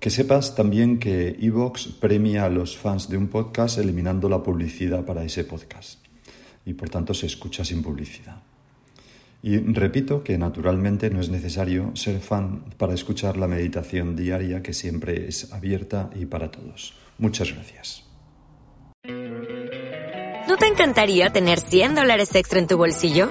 Que sepas también que Evox premia a los fans de un podcast eliminando la publicidad para ese podcast y por tanto se escucha sin publicidad. Y repito que naturalmente no es necesario ser fan para escuchar la meditación diaria que siempre es abierta y para todos. Muchas gracias. ¿No te encantaría tener 100 dólares extra en tu bolsillo?